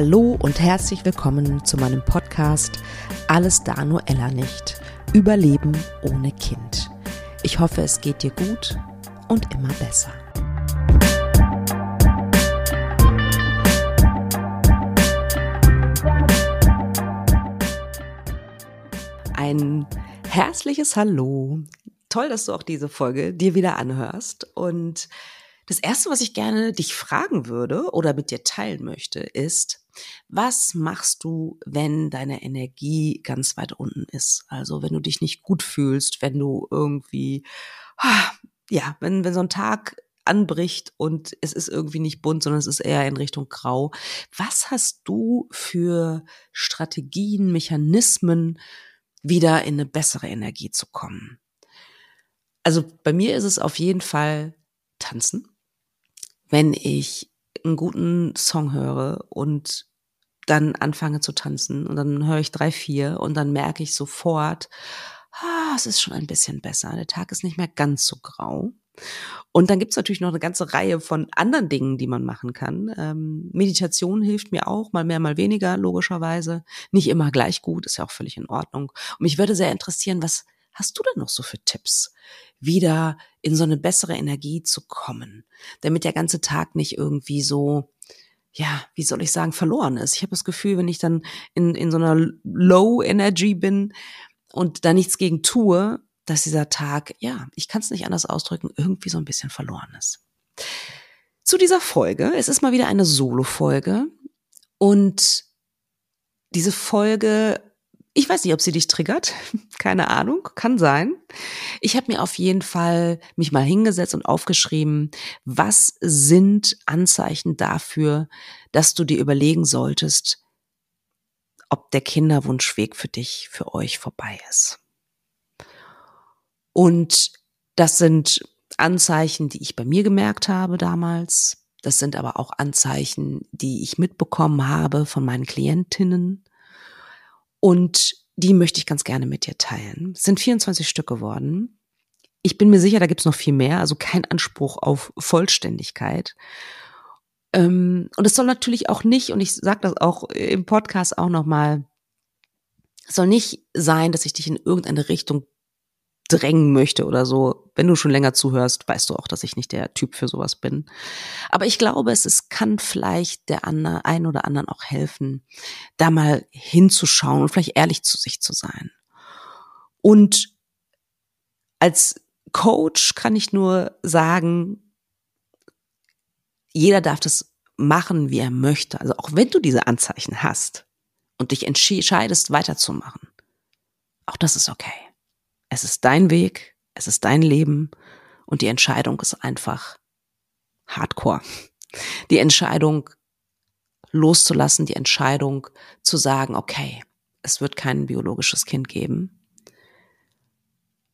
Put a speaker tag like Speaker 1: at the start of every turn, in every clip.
Speaker 1: Hallo und herzlich willkommen zu meinem Podcast Alles da nur Ella nicht. Überleben ohne Kind. Ich hoffe, es geht dir gut und immer besser. Ein herzliches Hallo. Toll, dass du auch diese Folge dir wieder anhörst und das erste, was ich gerne dich fragen würde oder mit dir teilen möchte, ist, was machst du, wenn deine Energie ganz weit unten ist? Also wenn du dich nicht gut fühlst, wenn du irgendwie, ja, wenn, wenn so ein Tag anbricht und es ist irgendwie nicht bunt, sondern es ist eher in Richtung grau. Was hast du für Strategien, Mechanismen, wieder in eine bessere Energie zu kommen? Also bei mir ist es auf jeden Fall tanzen wenn ich einen guten Song höre und dann anfange zu tanzen und dann höre ich drei, vier und dann merke ich sofort, ah, es ist schon ein bisschen besser. Der Tag ist nicht mehr ganz so grau. Und dann gibt's natürlich noch eine ganze Reihe von anderen Dingen, die man machen kann. Ähm, Meditation hilft mir auch, mal mehr, mal weniger, logischerweise. Nicht immer gleich gut, ist ja auch völlig in Ordnung. Und mich würde sehr interessieren, was hast du denn noch so für Tipps? Wieder in so eine bessere Energie zu kommen, damit der ganze Tag nicht irgendwie so, ja, wie soll ich sagen, verloren ist. Ich habe das Gefühl, wenn ich dann in, in so einer Low Energy bin und da nichts gegen tue, dass dieser Tag, ja, ich kann es nicht anders ausdrücken, irgendwie so ein bisschen verloren ist. Zu dieser Folge, es ist mal wieder eine Solo-Folge und diese Folge ich weiß nicht, ob sie dich triggert. Keine Ahnung, kann sein. Ich habe mir auf jeden Fall mich mal hingesetzt und aufgeschrieben, was sind Anzeichen dafür, dass du dir überlegen solltest, ob der Kinderwunschweg für dich, für euch vorbei ist. Und das sind Anzeichen, die ich bei mir gemerkt habe damals. Das sind aber auch Anzeichen, die ich mitbekommen habe von meinen Klientinnen. Und die möchte ich ganz gerne mit dir teilen. Es sind 24 Stück geworden. Ich bin mir sicher, da gibt's noch viel mehr, also kein Anspruch auf Vollständigkeit. Ähm, und es soll natürlich auch nicht, und ich sage das auch im Podcast auch nochmal, es soll nicht sein, dass ich dich in irgendeine Richtung drängen möchte oder so. Wenn du schon länger zuhörst, weißt du auch, dass ich nicht der Typ für sowas bin. Aber ich glaube, es ist, kann vielleicht der andere, ein oder anderen auch helfen, da mal hinzuschauen und vielleicht ehrlich zu sich zu sein. Und als Coach kann ich nur sagen, jeder darf das machen, wie er möchte. Also auch wenn du diese Anzeichen hast und dich entscheidest, weiterzumachen, auch das ist okay. Es ist dein Weg, es ist dein Leben und die Entscheidung ist einfach hardcore. Die Entscheidung loszulassen, die Entscheidung zu sagen, okay, es wird kein biologisches Kind geben.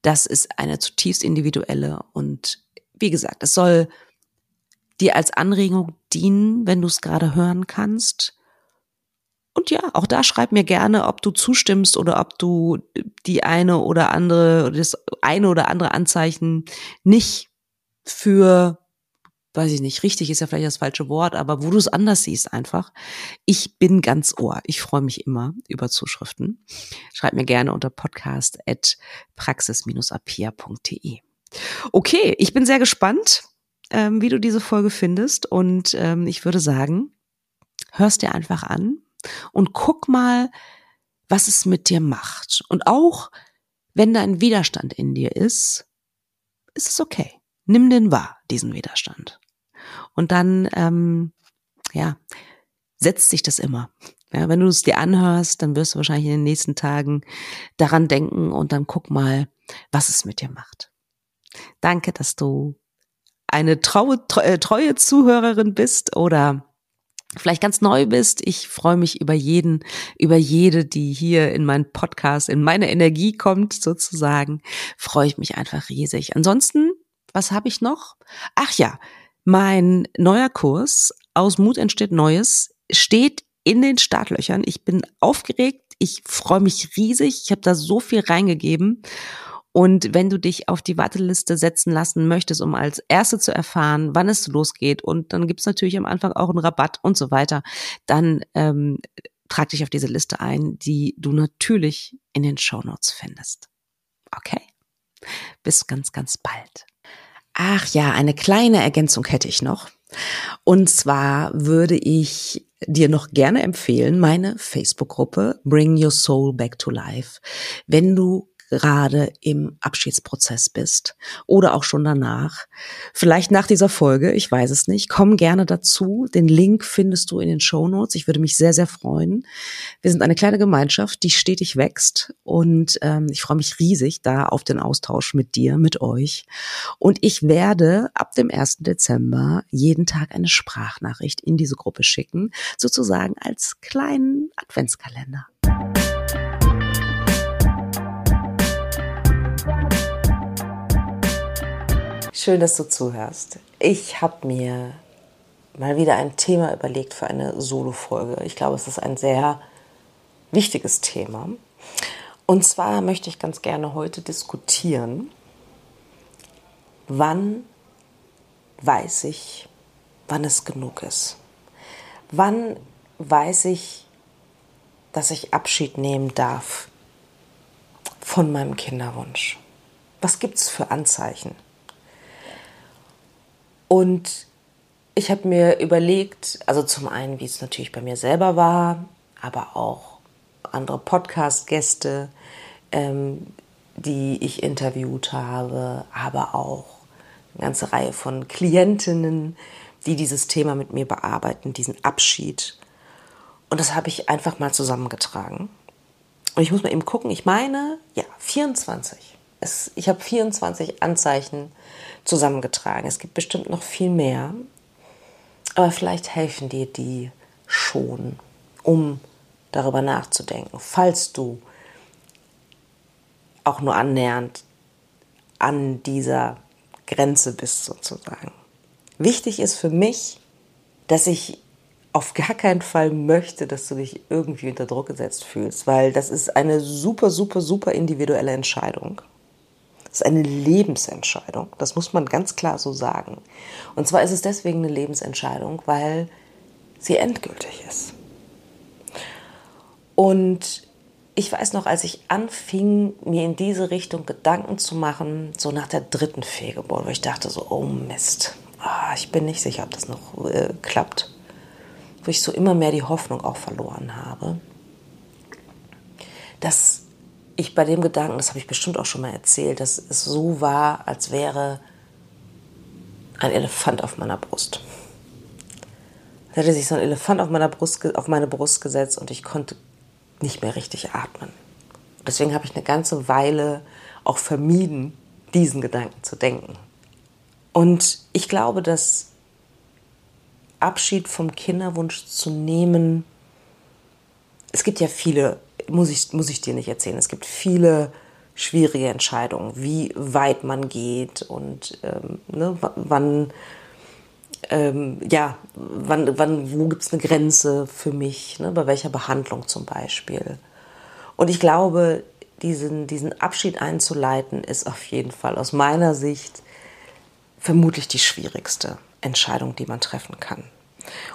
Speaker 1: Das ist eine zutiefst individuelle und wie gesagt, es soll dir als Anregung dienen, wenn du es gerade hören kannst. Und ja, auch da schreib mir gerne, ob du zustimmst oder ob du die eine oder andere, das eine oder andere Anzeichen nicht für, weiß ich nicht, richtig ist ja vielleicht das falsche Wort, aber wo du es anders siehst einfach. Ich bin ganz ohr. Ich freue mich immer über Zuschriften. Schreib mir gerne unter podcast at praxis-apia.de. Okay, ich bin sehr gespannt, ähm, wie du diese Folge findest und ähm, ich würde sagen, hörst dir einfach an, und guck mal, was es mit dir macht. Und auch wenn da ein Widerstand in dir ist, ist es okay. Nimm den wahr, diesen Widerstand. Und dann, ähm, ja, setzt sich das immer. Ja, wenn du es dir anhörst, dann wirst du wahrscheinlich in den nächsten Tagen daran denken und dann guck mal, was es mit dir macht. Danke, dass du eine traue, äh, treue Zuhörerin bist oder vielleicht ganz neu bist. Ich freue mich über jeden, über jede, die hier in meinen Podcast, in meine Energie kommt sozusagen. Freue ich mich einfach riesig. Ansonsten, was habe ich noch? Ach ja, mein neuer Kurs aus Mut entsteht Neues steht in den Startlöchern. Ich bin aufgeregt. Ich freue mich riesig. Ich habe da so viel reingegeben. Und wenn du dich auf die Warteliste setzen lassen möchtest, um als Erste zu erfahren, wann es losgeht, und dann gibt's natürlich am Anfang auch einen Rabatt und so weiter, dann ähm, trag dich auf diese Liste ein, die du natürlich in den Show Notes findest. Okay? Bis ganz, ganz bald. Ach ja, eine kleine Ergänzung hätte ich noch. Und zwar würde ich dir noch gerne empfehlen, meine Facebook-Gruppe Bring Your Soul Back to Life. Wenn du gerade im Abschiedsprozess bist oder auch schon danach. Vielleicht nach dieser Folge, ich weiß es nicht. Komm gerne dazu. Den Link findest du in den Show Notes. Ich würde mich sehr, sehr freuen. Wir sind eine kleine Gemeinschaft, die stetig wächst und ähm, ich freue mich riesig da auf den Austausch mit dir, mit euch. Und ich werde ab dem 1. Dezember jeden Tag eine Sprachnachricht in diese Gruppe schicken, sozusagen als kleinen Adventskalender. Schön, dass du zuhörst. Ich habe mir mal wieder ein Thema überlegt für eine Solo-Folge. Ich glaube, es ist ein sehr wichtiges Thema. Und zwar möchte ich ganz gerne heute diskutieren, wann weiß ich, wann es genug ist. Wann weiß ich, dass ich Abschied nehmen darf von meinem Kinderwunsch? Was gibt es für Anzeichen? Und ich habe mir überlegt, also zum einen, wie es natürlich bei mir selber war, aber auch andere Podcast-Gäste, ähm, die ich interviewt habe, aber auch eine ganze Reihe von Klientinnen, die dieses Thema mit mir bearbeiten, diesen Abschied. Und das habe ich einfach mal zusammengetragen. Und ich muss mal eben gucken, ich meine, ja, 24. Es, ich habe 24 Anzeichen zusammengetragen. Es gibt bestimmt noch viel mehr, aber vielleicht helfen dir die schon, um darüber nachzudenken, falls du auch nur annähernd an dieser Grenze bist sozusagen. Wichtig ist für mich, dass ich auf gar keinen Fall möchte, dass du dich irgendwie unter Druck gesetzt fühlst, weil das ist eine super, super, super individuelle Entscheidung. Das ist eine Lebensentscheidung. Das muss man ganz klar so sagen. Und zwar ist es deswegen eine Lebensentscheidung, weil sie endgültig ist. Und ich weiß noch, als ich anfing, mir in diese Richtung Gedanken zu machen, so nach der dritten Fehlgeburt, wo ich dachte so, oh Mist, ah, ich bin nicht sicher, ob das noch äh, klappt. Wo ich so immer mehr die Hoffnung auch verloren habe, dass ich bei dem Gedanken, das habe ich bestimmt auch schon mal erzählt, dass es so war, als wäre ein Elefant auf meiner Brust. Da hätte sich so ein Elefant auf, meiner Brust, auf meine Brust gesetzt und ich konnte nicht mehr richtig atmen. Deswegen habe ich eine ganze Weile auch vermieden, diesen Gedanken zu denken. Und ich glaube, dass Abschied vom Kinderwunsch zu nehmen, es gibt ja viele muss ich, muss ich dir nicht erzählen. Es gibt viele schwierige Entscheidungen, wie weit man geht und ähm, ne, wann, ähm, ja, wann, wann, wo gibt es eine Grenze für mich, ne, bei welcher Behandlung zum Beispiel. Und ich glaube, diesen, diesen Abschied einzuleiten, ist auf jeden Fall aus meiner Sicht vermutlich die schwierigste Entscheidung, die man treffen kann.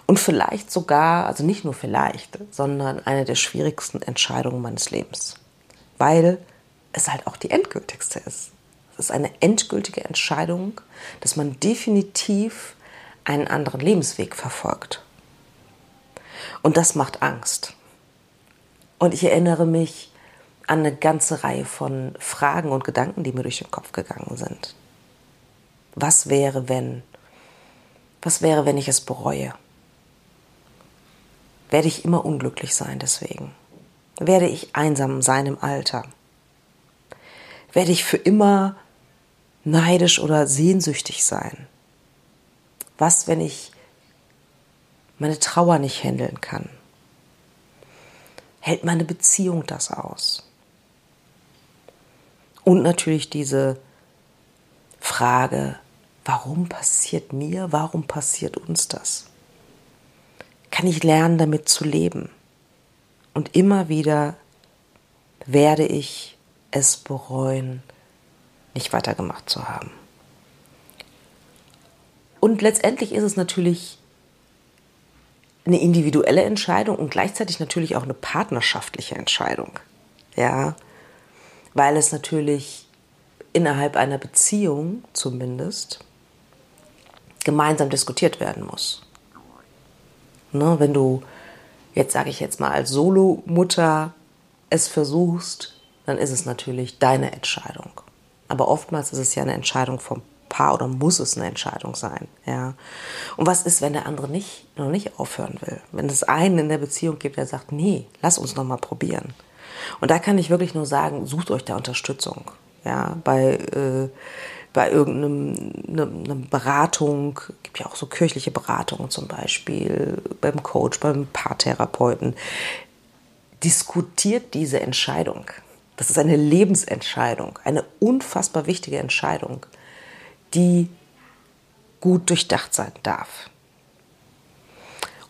Speaker 1: Und vielleicht sogar, also nicht nur vielleicht, sondern eine der schwierigsten Entscheidungen meines Lebens. Weil es halt auch die endgültigste ist. Es ist eine endgültige Entscheidung, dass man definitiv einen anderen Lebensweg verfolgt. Und das macht Angst. Und ich erinnere mich an eine ganze Reihe von Fragen und Gedanken, die mir durch den Kopf gegangen sind. Was wäre, wenn? Was wäre, wenn ich es bereue? Werde ich immer unglücklich sein deswegen? Werde ich einsam sein im Alter? Werde ich für immer neidisch oder sehnsüchtig sein? Was, wenn ich meine Trauer nicht handeln kann? Hält meine Beziehung das aus? Und natürlich diese Frage, warum passiert mir, warum passiert uns das? Kann ich lernen, damit zu leben? Und immer wieder werde ich es bereuen, nicht weitergemacht zu haben. Und letztendlich ist es natürlich eine individuelle Entscheidung und gleichzeitig natürlich auch eine partnerschaftliche Entscheidung. Ja, weil es natürlich innerhalb einer Beziehung zumindest gemeinsam diskutiert werden muss. Ne, wenn du jetzt sage ich jetzt mal als Solo-Mutter es versuchst, dann ist es natürlich deine Entscheidung. Aber oftmals ist es ja eine Entscheidung vom Paar oder muss es eine Entscheidung sein, ja. Und was ist, wenn der andere nicht, noch nicht aufhören will? Wenn es einen in der Beziehung gibt, der sagt, nee, lass uns noch mal probieren. Und da kann ich wirklich nur sagen, sucht euch da Unterstützung, ja, bei, äh, bei irgendeiner ne, Beratung, gibt ja auch so kirchliche Beratungen zum Beispiel, beim Coach, beim Paartherapeuten. Diskutiert diese Entscheidung. Das ist eine Lebensentscheidung, eine unfassbar wichtige Entscheidung, die gut durchdacht sein darf.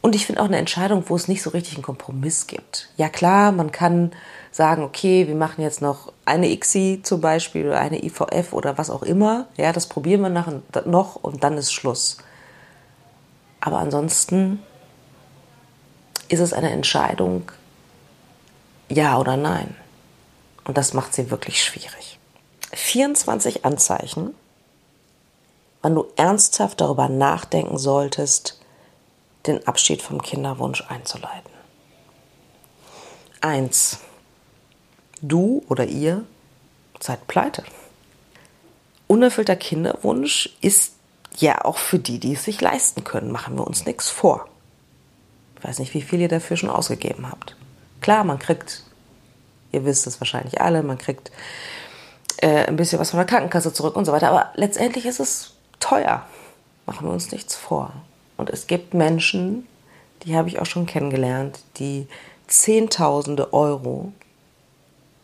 Speaker 1: Und ich finde auch eine Entscheidung, wo es nicht so richtig einen Kompromiss gibt. Ja klar, man kann sagen, okay, wir machen jetzt noch eine ICSI zum Beispiel oder eine IVF oder was auch immer. Ja, das probieren wir nachher noch und dann ist Schluss. Aber ansonsten ist es eine Entscheidung, ja oder nein. Und das macht sie wirklich schwierig. 24 Anzeichen, wann du ernsthaft darüber nachdenken solltest, den Abschied vom Kinderwunsch einzuleiten. Eins. Du oder ihr seid pleite. Unerfüllter Kinderwunsch ist ja auch für die, die es sich leisten können. Machen wir uns nichts vor. Ich weiß nicht, wie viel ihr dafür schon ausgegeben habt. Klar, man kriegt Ihr wisst es wahrscheinlich alle, man kriegt äh, ein bisschen was von der Krankenkasse zurück und so weiter. Aber letztendlich ist es teuer. Machen wir uns nichts vor. Und es gibt Menschen, die habe ich auch schon kennengelernt, die Zehntausende Euro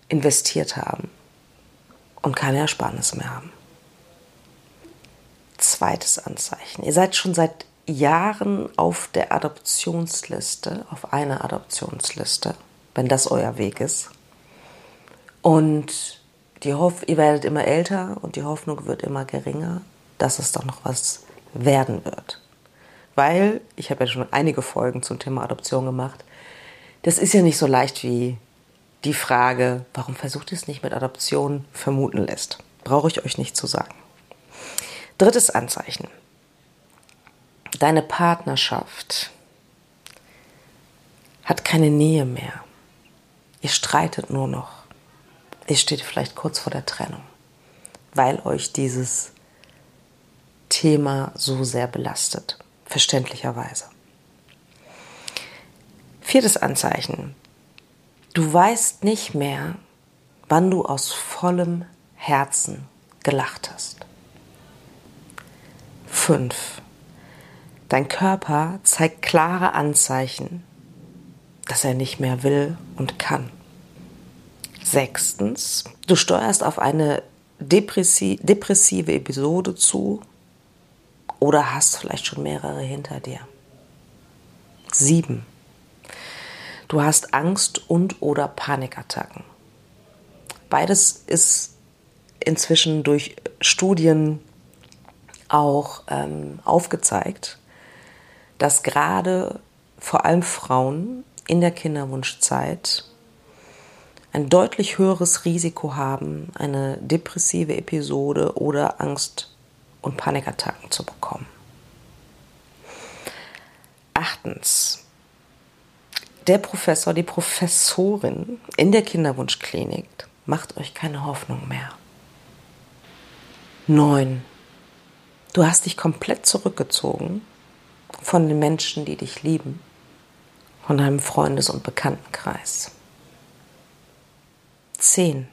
Speaker 1: investiert haben und keine Ersparnisse mehr haben. Zweites Anzeichen. Ihr seid schon seit Jahren auf der Adoptionsliste, auf einer Adoptionsliste, wenn das euer Weg ist. Und die Hoff ihr werdet immer älter und die Hoffnung wird immer geringer, dass es doch noch was werden wird. Weil, ich habe ja schon einige Folgen zum Thema Adoption gemacht, das ist ja nicht so leicht wie die Frage, warum versucht ihr es nicht mit Adoption vermuten lässt. Brauche ich euch nicht zu sagen. Drittes Anzeichen. Deine Partnerschaft hat keine Nähe mehr. Ihr streitet nur noch ihr steht vielleicht kurz vor der Trennung, weil euch dieses Thema so sehr belastet, verständlicherweise. Viertes Anzeichen. Du weißt nicht mehr, wann du aus vollem Herzen gelacht hast. Fünf. Dein Körper zeigt klare Anzeichen, dass er nicht mehr will und kann. Sechstens, du steuerst auf eine depressi depressive Episode zu oder hast vielleicht schon mehrere hinter dir. Sieben, du hast Angst und oder Panikattacken. Beides ist inzwischen durch Studien auch ähm, aufgezeigt, dass gerade vor allem Frauen in der Kinderwunschzeit ein deutlich höheres Risiko haben, eine depressive Episode oder Angst- und Panikattacken zu bekommen. Achtens. Der Professor, die Professorin in der Kinderwunschklinik macht euch keine Hoffnung mehr. Neun. Du hast dich komplett zurückgezogen von den Menschen, die dich lieben, von deinem Freundes- und Bekanntenkreis. 10.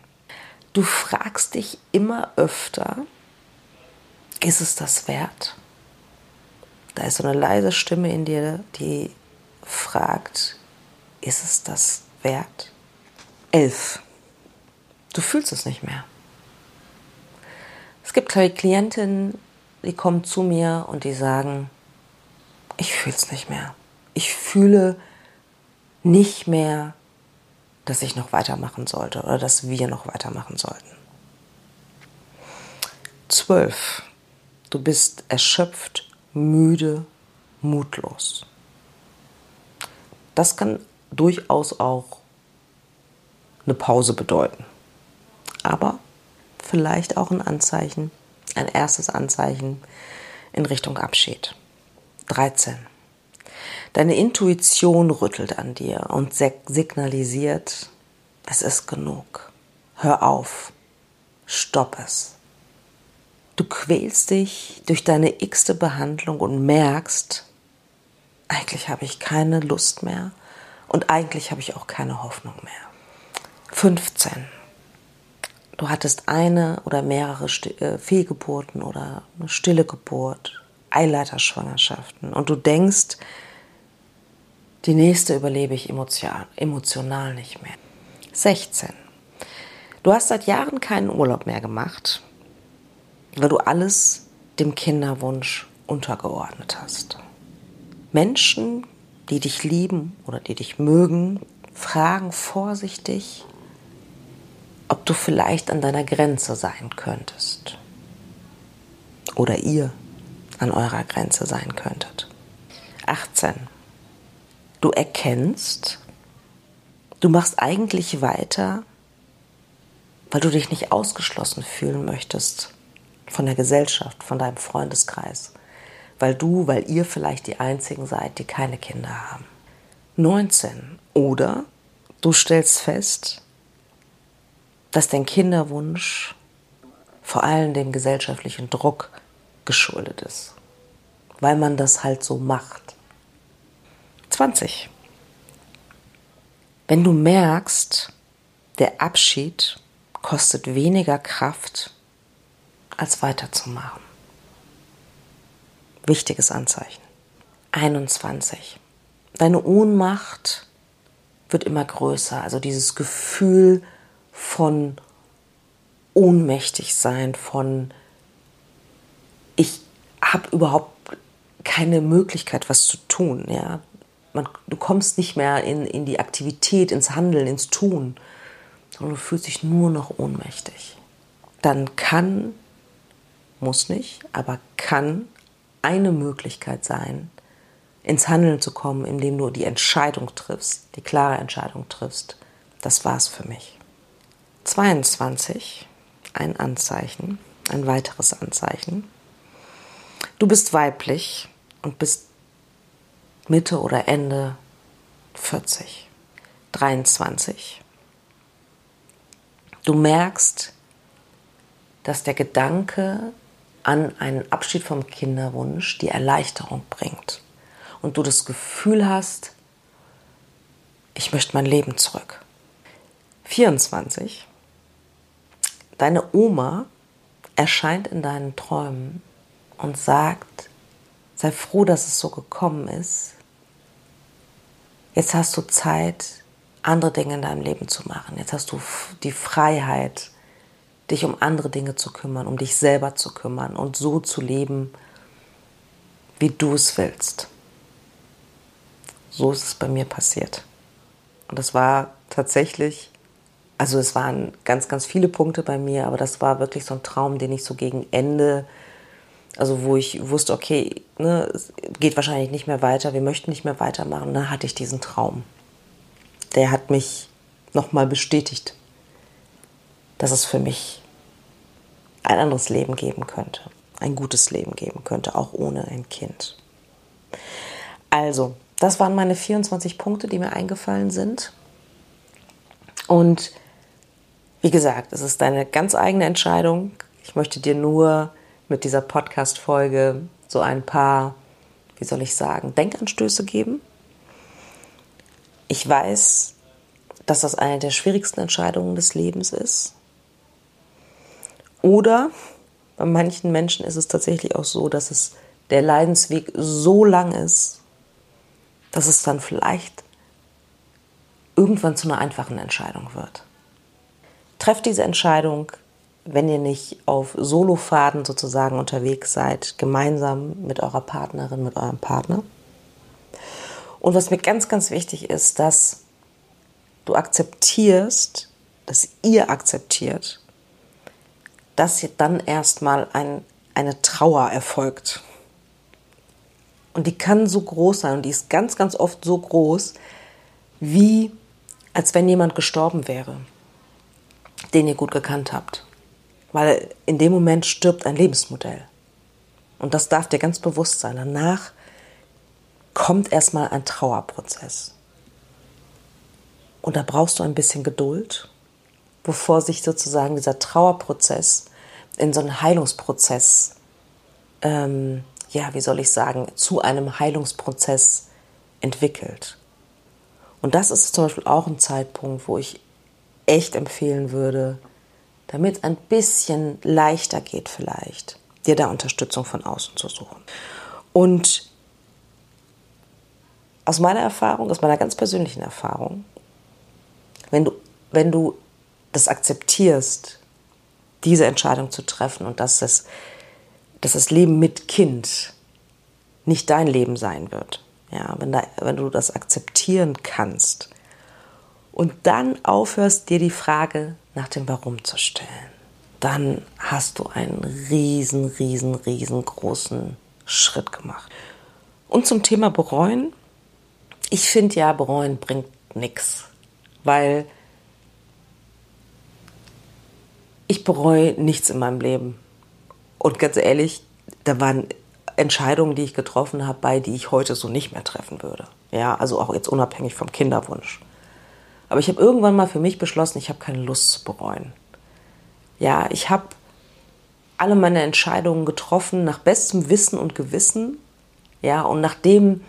Speaker 1: Du fragst dich immer öfter, ist es das wert? Da ist so eine leise Stimme in dir, die fragt, ist es das wert? 11. Du fühlst es nicht mehr. Es gibt Klientinnen, die kommen zu mir und die sagen, ich fühle es nicht mehr. Ich fühle nicht mehr dass ich noch weitermachen sollte oder dass wir noch weitermachen sollten. 12. Du bist erschöpft, müde, mutlos. Das kann durchaus auch eine Pause bedeuten. Aber vielleicht auch ein Anzeichen, ein erstes Anzeichen in Richtung Abschied. 13. Deine Intuition rüttelt an dir und signalisiert, es ist genug. Hör auf. Stopp es. Du quälst dich durch deine x-te Behandlung und merkst, eigentlich habe ich keine Lust mehr und eigentlich habe ich auch keine Hoffnung mehr. 15. Du hattest eine oder mehrere äh, Fehlgeburten oder eine stille Geburt, Eileiterschwangerschaften und du denkst, die nächste überlebe ich emotional, emotional nicht mehr. 16. Du hast seit Jahren keinen Urlaub mehr gemacht, weil du alles dem Kinderwunsch untergeordnet hast. Menschen, die dich lieben oder die dich mögen, fragen vorsichtig, ob du vielleicht an deiner Grenze sein könntest. Oder ihr an eurer Grenze sein könntet. 18. Du erkennst, du machst eigentlich weiter, weil du dich nicht ausgeschlossen fühlen möchtest von der Gesellschaft, von deinem Freundeskreis, weil du, weil ihr vielleicht die Einzigen seid, die keine Kinder haben. 19. Oder du stellst fest, dass dein Kinderwunsch vor allem dem gesellschaftlichen Druck geschuldet ist, weil man das halt so macht. 20. Wenn du merkst, der Abschied kostet weniger Kraft, als weiterzumachen. Wichtiges Anzeichen. 21. Deine Ohnmacht wird immer größer, also dieses Gefühl von ohnmächtig sein, von ich habe überhaupt keine Möglichkeit, was zu tun, ja man, du kommst nicht mehr in, in die Aktivität, ins Handeln, ins Tun, sondern du fühlst dich nur noch ohnmächtig. Dann kann, muss nicht, aber kann eine Möglichkeit sein, ins Handeln zu kommen, indem du die Entscheidung triffst, die klare Entscheidung triffst. Das war's für mich. 22, ein Anzeichen, ein weiteres Anzeichen. Du bist weiblich und bist Mitte oder Ende 40, 23. Du merkst, dass der Gedanke an einen Abschied vom Kinderwunsch die Erleichterung bringt und du das Gefühl hast, ich möchte mein Leben zurück. 24. Deine Oma erscheint in deinen Träumen und sagt, Sei froh, dass es so gekommen ist. Jetzt hast du Zeit, andere Dinge in deinem Leben zu machen. Jetzt hast du die Freiheit, dich um andere Dinge zu kümmern, um dich selber zu kümmern und so zu leben, wie du es willst. So ist es bei mir passiert. Und das war tatsächlich, also es waren ganz, ganz viele Punkte bei mir, aber das war wirklich so ein Traum, den ich so gegen Ende also wo ich wusste, okay, ne, es geht wahrscheinlich nicht mehr weiter, wir möchten nicht mehr weitermachen. Dann hatte ich diesen Traum. Der hat mich nochmal bestätigt, dass es für mich ein anderes Leben geben könnte. Ein gutes Leben geben könnte, auch ohne ein Kind. Also, das waren meine 24 Punkte, die mir eingefallen sind. Und wie gesagt, es ist deine ganz eigene Entscheidung. Ich möchte dir nur mit dieser Podcast-Folge so ein paar, wie soll ich sagen, Denkanstöße geben. Ich weiß, dass das eine der schwierigsten Entscheidungen des Lebens ist. Oder bei manchen Menschen ist es tatsächlich auch so, dass es der Leidensweg so lang ist, dass es dann vielleicht irgendwann zu einer einfachen Entscheidung wird. Trefft diese Entscheidung, wenn ihr nicht auf Solofaden sozusagen unterwegs seid, gemeinsam mit eurer Partnerin, mit eurem Partner. Und was mir ganz, ganz wichtig ist, dass du akzeptierst, dass ihr akzeptiert, dass dann erstmal ein, eine Trauer erfolgt. Und die kann so groß sein und die ist ganz, ganz oft so groß, wie als wenn jemand gestorben wäre, den ihr gut gekannt habt. Weil in dem Moment stirbt ein Lebensmodell. Und das darf dir ganz bewusst sein. Danach kommt erstmal ein Trauerprozess. Und da brauchst du ein bisschen Geduld, bevor sich sozusagen dieser Trauerprozess in so einen Heilungsprozess, ähm, ja, wie soll ich sagen, zu einem Heilungsprozess entwickelt. Und das ist zum Beispiel auch ein Zeitpunkt, wo ich echt empfehlen würde, damit es ein bisschen leichter geht vielleicht, dir da Unterstützung von außen zu suchen. Und aus meiner Erfahrung, aus meiner ganz persönlichen Erfahrung, wenn du, wenn du das akzeptierst, diese Entscheidung zu treffen und dass das, dass das Leben mit Kind nicht dein Leben sein wird, ja, wenn, da, wenn du das akzeptieren kannst und dann aufhörst, dir die Frage nach dem Warum zu stellen, dann hast du einen riesen, riesen, riesengroßen Schritt gemacht. Und zum Thema bereuen, ich finde ja, bereuen bringt nichts, weil ich bereue nichts in meinem Leben. Und ganz ehrlich, da waren Entscheidungen, die ich getroffen habe, bei die ich heute so nicht mehr treffen würde. Ja, also auch jetzt unabhängig vom Kinderwunsch. Aber ich habe irgendwann mal für mich beschlossen, ich habe keine Lust zu bereuen. Ja, ich habe alle meine Entscheidungen getroffen nach bestem Wissen und Gewissen. Ja, und nach dem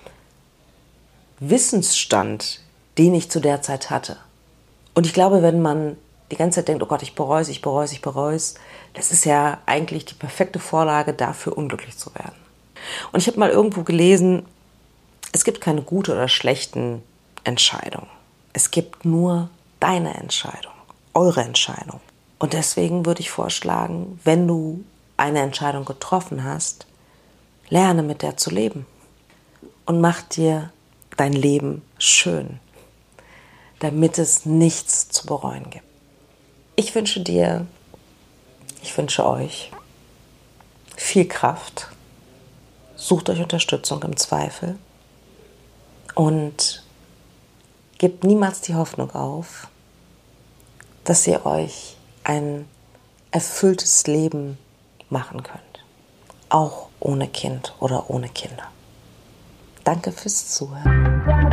Speaker 1: Wissensstand, den ich zu der Zeit hatte. Und ich glaube, wenn man die ganze Zeit denkt, oh Gott, ich bereue es, ich bereue es, ich bereue es, das ist ja eigentlich die perfekte Vorlage dafür, unglücklich zu werden. Und ich habe mal irgendwo gelesen, es gibt keine gute oder schlechten Entscheidungen. Es gibt nur deine Entscheidung, eure Entscheidung. Und deswegen würde ich vorschlagen, wenn du eine Entscheidung getroffen hast, lerne mit der zu leben und mach dir dein Leben schön, damit es nichts zu bereuen gibt. Ich wünsche dir, ich wünsche euch viel Kraft. Sucht euch Unterstützung im Zweifel und Gebt niemals die Hoffnung auf, dass ihr euch ein erfülltes Leben machen könnt. Auch ohne Kind oder ohne Kinder. Danke fürs Zuhören.